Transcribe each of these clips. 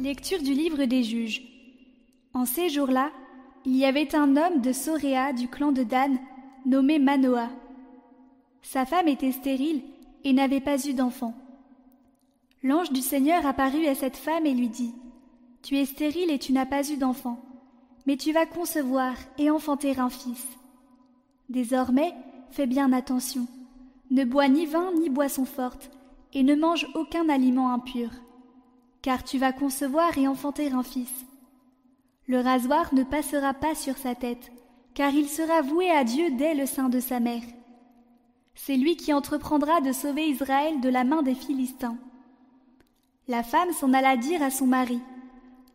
Lecture du livre des juges. En ces jours-là, il y avait un homme de Soréa du clan de Dan, nommé Manoah. Sa femme était stérile et n'avait pas eu d'enfant. L'ange du Seigneur apparut à cette femme et lui dit Tu es stérile et tu n'as pas eu d'enfant, mais tu vas concevoir et enfanter un fils. Désormais, fais bien attention. Ne bois ni vin ni boisson forte, et ne mange aucun aliment impur, car tu vas concevoir et enfanter un fils. Le rasoir ne passera pas sur sa tête, car il sera voué à Dieu dès le sein de sa mère. C'est lui qui entreprendra de sauver Israël de la main des Philistins. La femme s'en alla dire à son mari.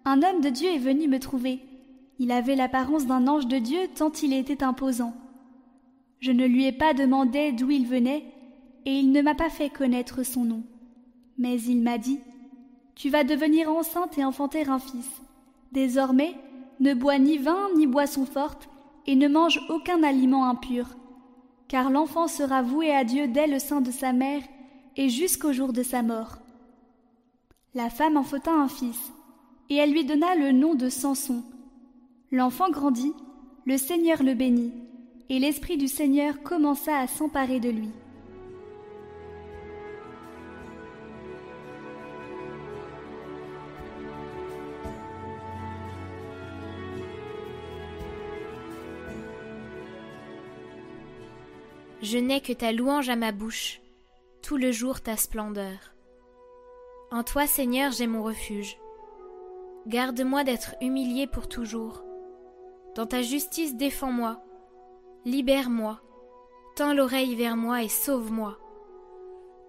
Un homme de Dieu est venu me trouver. Il avait l'apparence d'un ange de Dieu tant il était imposant. Je ne lui ai pas demandé d'où il venait, et il ne m'a pas fait connaître son nom. Mais il m'a dit Tu vas devenir enceinte et enfanter un fils. Désormais, ne bois ni vin ni boisson forte, et ne mange aucun aliment impur, car l'enfant sera voué à Dieu dès le sein de sa mère et jusqu'au jour de sa mort. La femme enfanta un fils, et elle lui donna le nom de Samson. L'enfant grandit, le Seigneur le bénit, et l'Esprit du Seigneur commença à s'emparer de lui. Je n'ai que ta louange à ma bouche, tout le jour ta splendeur. En toi, Seigneur, j'ai mon refuge. Garde-moi d'être humilié pour toujours. Dans ta justice, défends-moi. Libère-moi, tends l'oreille vers moi et sauve-moi.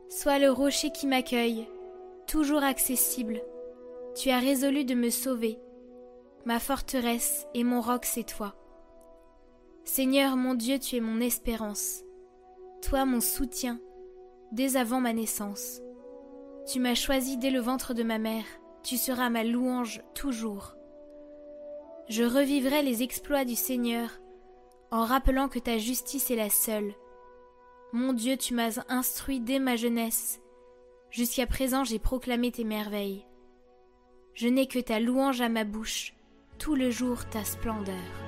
Sois le rocher qui m'accueille, toujours accessible. Tu as résolu de me sauver. Ma forteresse et mon roc, c'est toi. Seigneur mon Dieu, tu es mon espérance, toi mon soutien, dès avant ma naissance. Tu m'as choisi dès le ventre de ma mère, tu seras ma louange toujours. Je revivrai les exploits du Seigneur en rappelant que ta justice est la seule. Mon Dieu, tu m'as instruit dès ma jeunesse. Jusqu'à présent j'ai proclamé tes merveilles. Je n'ai que ta louange à ma bouche, tout le jour ta splendeur.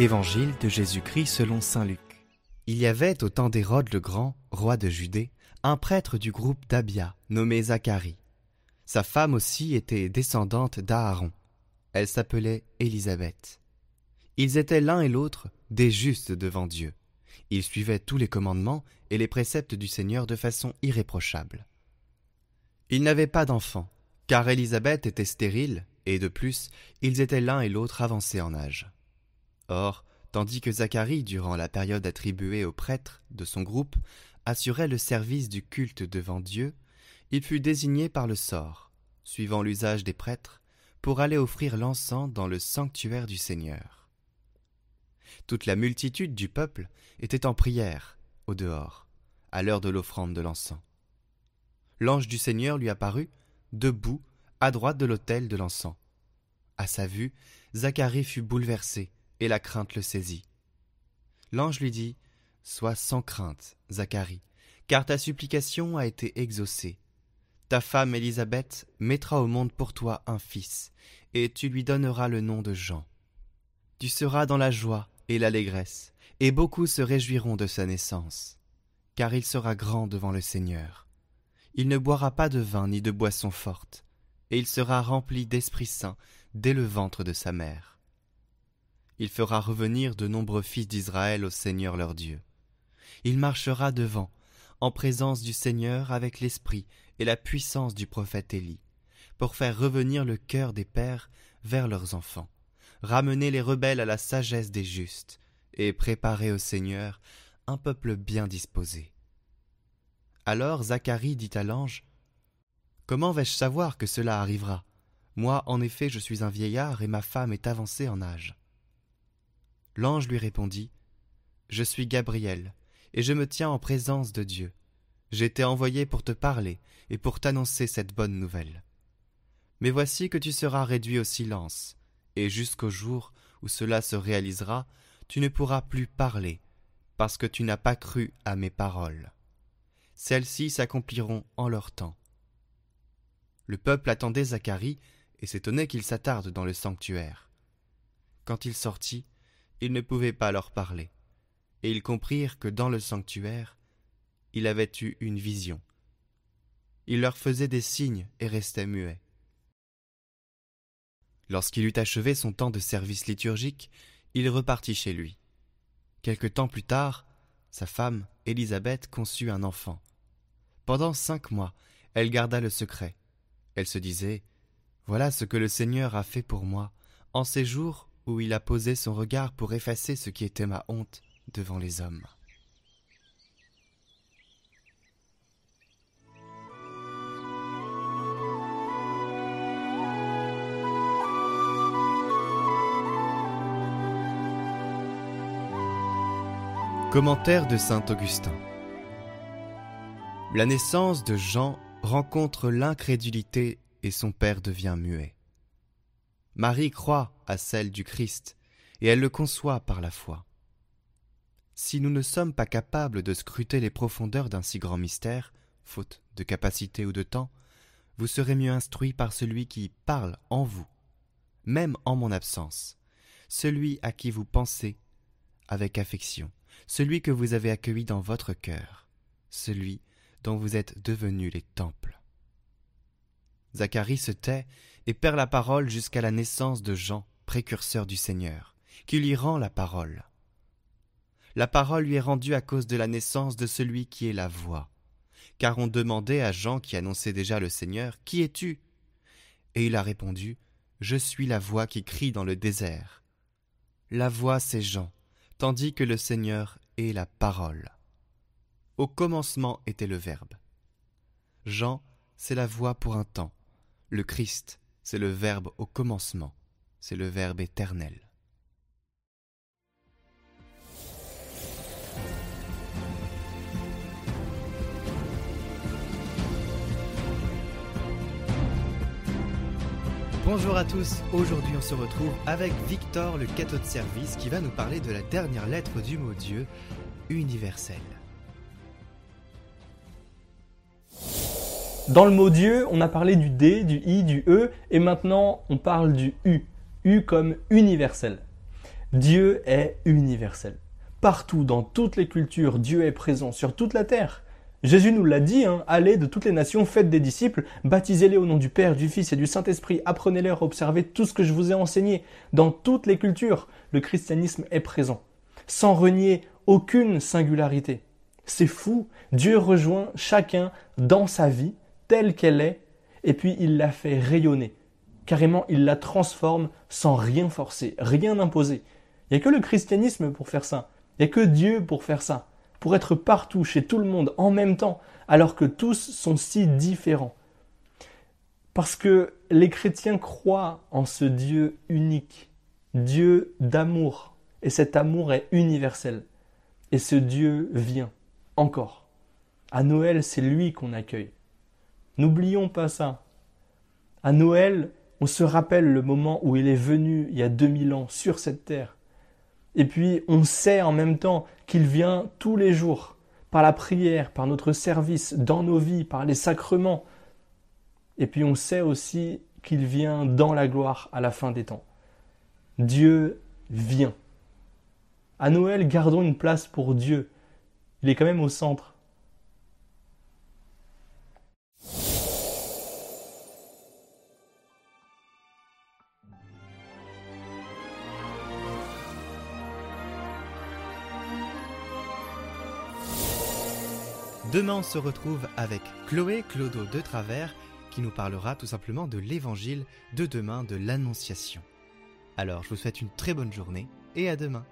Évangile de Jésus-Christ selon Saint Luc. Il y avait au temps d'Hérode le Grand, roi de Judée, un prêtre du groupe d'Abia, nommé Zacharie. Sa femme aussi était descendante d'Aaron. Elle s'appelait Élisabeth. Ils étaient l'un et l'autre des justes devant Dieu. Ils suivaient tous les commandements et les préceptes du Seigneur de façon irréprochable. Ils n'avaient pas d'enfants, car Élisabeth était stérile, et de plus, ils étaient l'un et l'autre avancés en âge. Or, tandis que Zacharie, durant la période attribuée aux prêtres de son groupe, assurait le service du culte devant Dieu, il fut désigné par le sort, suivant l'usage des prêtres, pour aller offrir l'encens dans le sanctuaire du Seigneur. Toute la multitude du peuple était en prière, au dehors, à l'heure de l'offrande de l'encens. L'ange du Seigneur lui apparut, debout, à droite de l'autel de l'encens. À sa vue, Zacharie fut bouleversé, et la crainte le saisit. L'ange lui dit Sois sans crainte, Zacharie, car ta supplication a été exaucée. Ta femme Élisabeth mettra au monde pour toi un fils, et tu lui donneras le nom de Jean. Tu seras dans la joie et l'allégresse, et beaucoup se réjouiront de sa naissance, car il sera grand devant le Seigneur. Il ne boira pas de vin ni de boisson forte, et il sera rempli d'Esprit Saint dès le ventre de sa mère. Il fera revenir de nombreux fils d'Israël au Seigneur leur Dieu il marchera devant, en présence du Seigneur avec l'esprit et la puissance du prophète Élie, pour faire revenir le cœur des pères vers leurs enfants, ramener les rebelles à la sagesse des justes, et préparer au Seigneur un peuple bien disposé. Alors Zacharie dit à l'ange Comment vais-je savoir que cela arrivera? Moi, en effet, je suis un vieillard et ma femme est avancée en âge. L'ange lui répondit Je suis Gabriel, et je me tiens en présence de Dieu. J'étais envoyé pour te parler et pour t'annoncer cette bonne nouvelle. Mais voici que tu seras réduit au silence, et jusqu'au jour où cela se réalisera, tu ne pourras plus parler, parce que tu n'as pas cru à mes paroles. Celles-ci s'accompliront en leur temps. Le peuple attendait Zacharie et s'étonnait qu'il s'attarde dans le sanctuaire. Quand il sortit, il ne pouvait pas leur parler, et ils comprirent que dans le sanctuaire, il avait eu une vision. Il leur faisait des signes et restait muet. Lorsqu'il eut achevé son temps de service liturgique, il repartit chez lui. Quelque temps plus tard, sa femme, Élisabeth, conçut un enfant. Pendant cinq mois, elle garda le secret. Elle se disait Voilà ce que le Seigneur a fait pour moi, en ces jours où il a posé son regard pour effacer ce qui était ma honte devant les hommes. Commentaire de saint Augustin La naissance de Jean rencontre l'incrédulité et son père devient muet. Marie croit à celle du Christ et elle le conçoit par la foi. Si nous ne sommes pas capables de scruter les profondeurs d'un si grand mystère, faute de capacité ou de temps, vous serez mieux instruit par celui qui parle en vous, même en mon absence, celui à qui vous pensez avec affection celui que vous avez accueilli dans votre cœur, celui dont vous êtes devenus les temples. Zacharie se tait et perd la parole jusqu'à la naissance de Jean, précurseur du Seigneur, qui lui rend la parole. La parole lui est rendue à cause de la naissance de celui qui est la voix, car on demandait à Jean qui annonçait déjà le Seigneur Qui es-tu? Et il a répondu Je suis la voix qui crie dans le désert. La voix, c'est Jean, tandis que le Seigneur est la parole. Au commencement était le Verbe. Jean, c'est la voix pour un temps. Le Christ, c'est le Verbe au commencement, c'est le Verbe éternel. Bonjour à tous, aujourd'hui on se retrouve avec Victor, le cateau de service, qui va nous parler de la dernière lettre du mot Dieu, universel. Dans le mot Dieu, on a parlé du D, du I, du E, et maintenant on parle du U. U comme universel. Dieu est universel. Partout, dans toutes les cultures, Dieu est présent sur toute la terre. Jésus nous l'a dit, hein, allez de toutes les nations, faites des disciples, baptisez-les au nom du Père, du Fils et du Saint-Esprit, apprenez-leur à observer tout ce que je vous ai enseigné. Dans toutes les cultures, le christianisme est présent, sans renier aucune singularité. C'est fou, Dieu rejoint chacun dans sa vie, telle qu'elle est, et puis il la fait rayonner. Carrément, il la transforme sans rien forcer, rien imposer. Il n'y a que le christianisme pour faire ça. Il n'y a que Dieu pour faire ça pour être partout, chez tout le monde, en même temps, alors que tous sont si différents. Parce que les chrétiens croient en ce Dieu unique, Dieu d'amour, et cet amour est universel. Et ce Dieu vient, encore. À Noël, c'est lui qu'on accueille. N'oublions pas ça. À Noël, on se rappelle le moment où il est venu il y a 2000 ans sur cette terre. Et puis on sait en même temps qu'il vient tous les jours, par la prière, par notre service, dans nos vies, par les sacrements. Et puis on sait aussi qu'il vient dans la gloire à la fin des temps. Dieu vient. À Noël, gardons une place pour Dieu. Il est quand même au centre. Demain, on se retrouve avec Chloé Clodo de Travers qui nous parlera tout simplement de l'évangile de demain de l'Annonciation. Alors, je vous souhaite une très bonne journée et à demain.